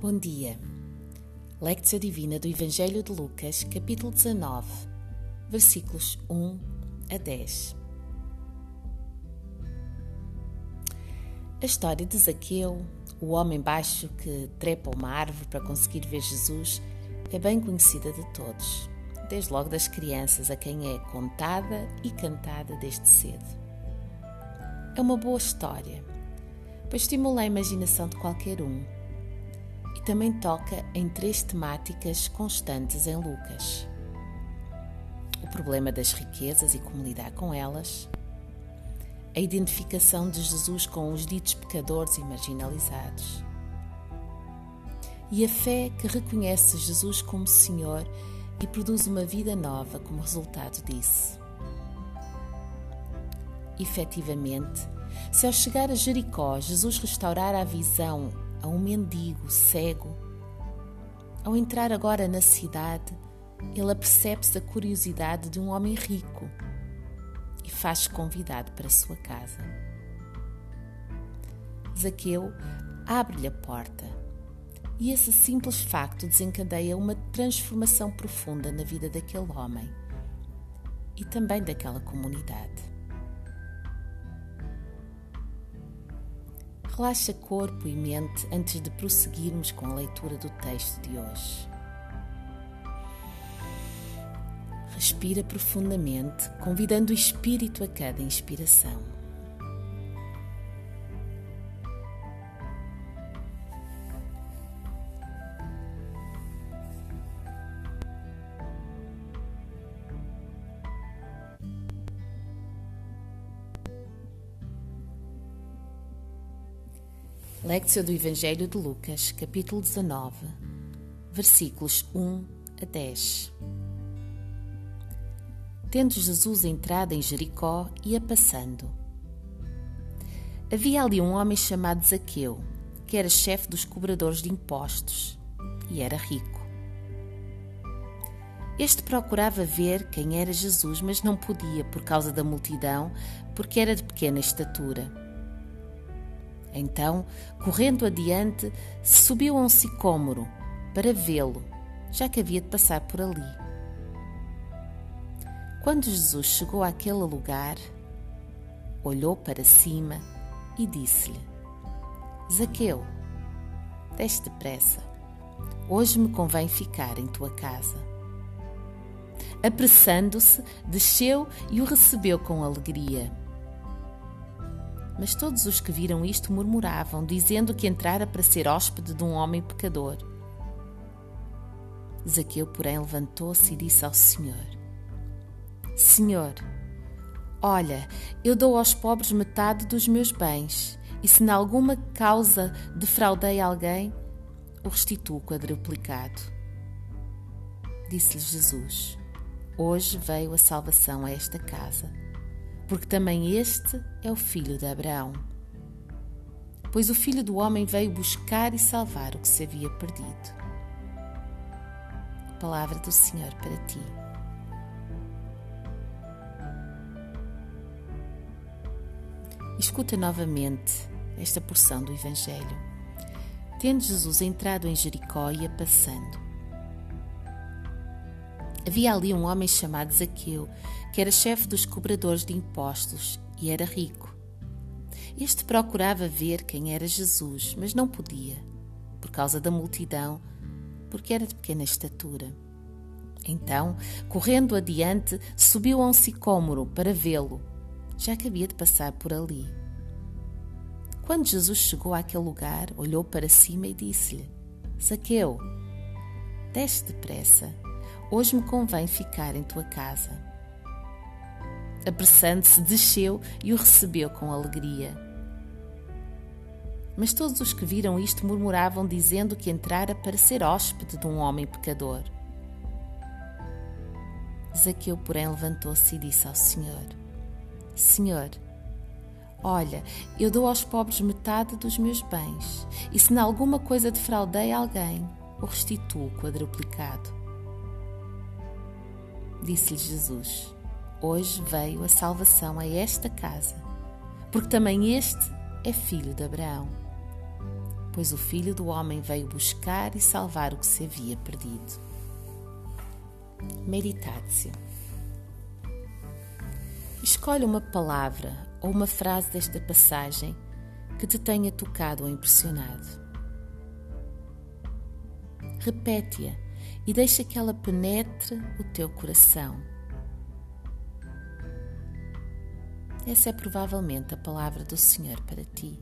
Bom dia. Lectio Divina do Evangelho de Lucas, capítulo 19, versículos 1 a 10. A história de Zaqueu, o homem baixo que trepa uma árvore para conseguir ver Jesus, é bem conhecida de todos, desde logo das crianças a quem é contada e cantada desde cedo. É uma boa história, pois estimula a imaginação de qualquer um e também toca em três temáticas constantes em Lucas: o problema das riquezas e como lidar com elas, a identificação de Jesus com os ditos pecadores e marginalizados, e a fé que reconhece Jesus como Senhor e produz uma vida nova como resultado disso. Efetivamente, se ao chegar a Jericó Jesus restaurar a visão a um mendigo cego. Ao entrar agora na cidade, ele apercebe-se da curiosidade de um homem rico e faz-se convidado para sua casa. Zaqueu abre-lhe a porta e esse simples facto desencadeia uma transformação profunda na vida daquele homem e também daquela comunidade. Relaxa corpo e mente antes de prosseguirmos com a leitura do texto de hoje. Respira profundamente, convidando o espírito a cada inspiração. Lectio do Evangelho de Lucas, capítulo 19, versículos 1 a 10. Tendo Jesus entrado em Jericó, ia passando. Havia ali um homem chamado Zaqueu, que era chefe dos cobradores de impostos e era rico. Este procurava ver quem era Jesus, mas não podia por causa da multidão, porque era de pequena estatura. Então, correndo adiante, subiu a um sicômoro para vê-lo, já que havia de passar por ali. Quando Jesus chegou àquele lugar, olhou para cima e disse-lhe: Zaqueu, desce depressa, hoje me convém ficar em tua casa. Apressando-se, desceu e o recebeu com alegria. Mas todos os que viram isto murmuravam, dizendo que entrara para ser hóspede de um homem pecador. Zaqueu, porém, levantou-se e disse ao Senhor: Senhor, olha, eu dou aos pobres metade dos meus bens, e se em alguma causa defraudei alguém, o restituo quadruplicado. Disse-lhe Jesus: Hoje veio a salvação a esta casa porque também este é o filho de Abraão. Pois o filho do homem veio buscar e salvar o que se havia perdido. Palavra do Senhor para ti. Escuta novamente esta porção do Evangelho. Tendo Jesus entrado em Jericó, ia passando. Havia ali um homem chamado Zaqueu, que era chefe dos cobradores de impostos e era rico. Este procurava ver quem era Jesus, mas não podia, por causa da multidão, porque era de pequena estatura. Então, correndo adiante, subiu a um sicômoro para vê-lo, já que havia de passar por ali. Quando Jesus chegou àquele lugar, olhou para cima e disse-lhe: Zaqueu, desce depressa Hoje me convém ficar em tua casa. Apressando-se, desceu e o recebeu com alegria. Mas todos os que viram isto murmuravam, dizendo que entrara para ser hóspede de um homem pecador. Zaqueu, porém, levantou-se e disse ao Senhor: Senhor, olha, eu dou aos pobres metade dos meus bens, e se em alguma coisa defraudei alguém, o restituo quadruplicado. Disse-lhe Jesus: hoje veio a salvação a esta casa, porque também este é filho de Abraão. Pois o filho do homem veio buscar e salvar o que se havia perdido. Meditácio. Escolhe uma palavra ou uma frase desta passagem que te tenha tocado ou impressionado. Repete-a e deixa que ela penetre o teu coração. Essa é provavelmente a palavra do Senhor para ti.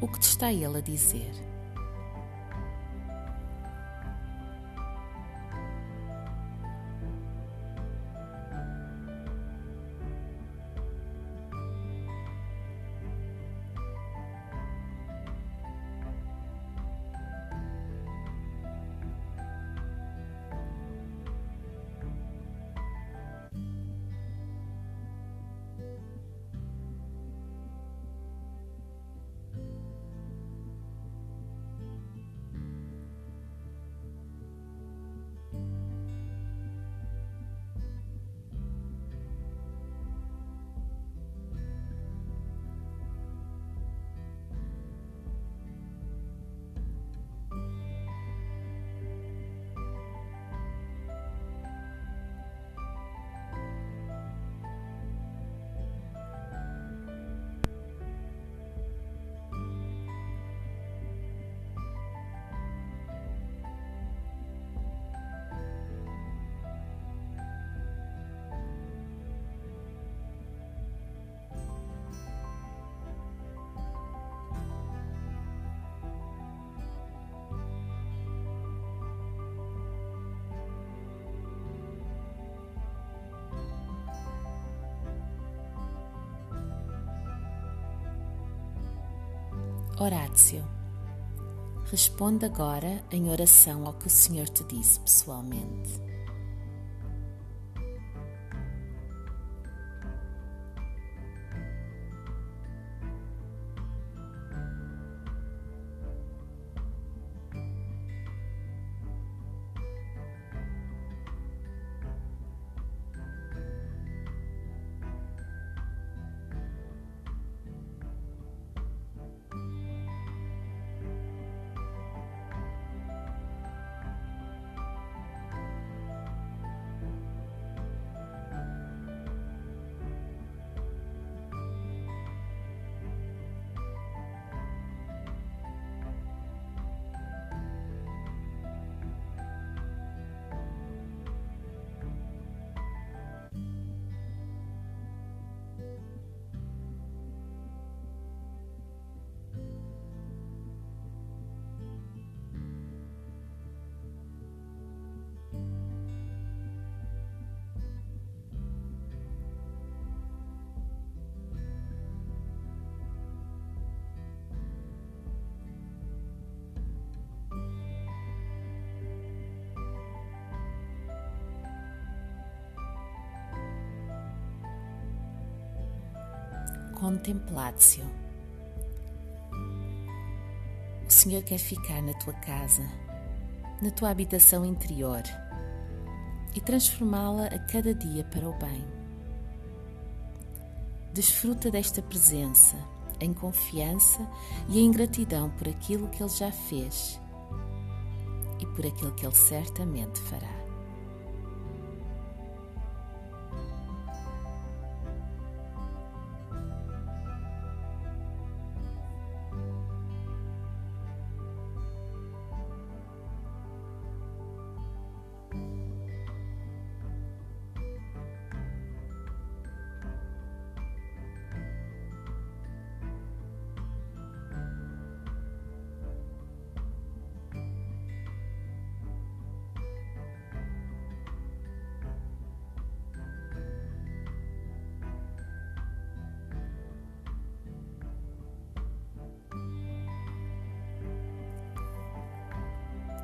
O que te está Ele a dizer? Horácio. Responda agora em oração ao que o Senhor te disse pessoalmente. Contemplatio. O Senhor quer ficar na tua casa, na tua habitação interior e transformá-la a cada dia para o bem. Desfruta desta presença em confiança e em gratidão por aquilo que Ele já fez e por aquilo que Ele certamente fará.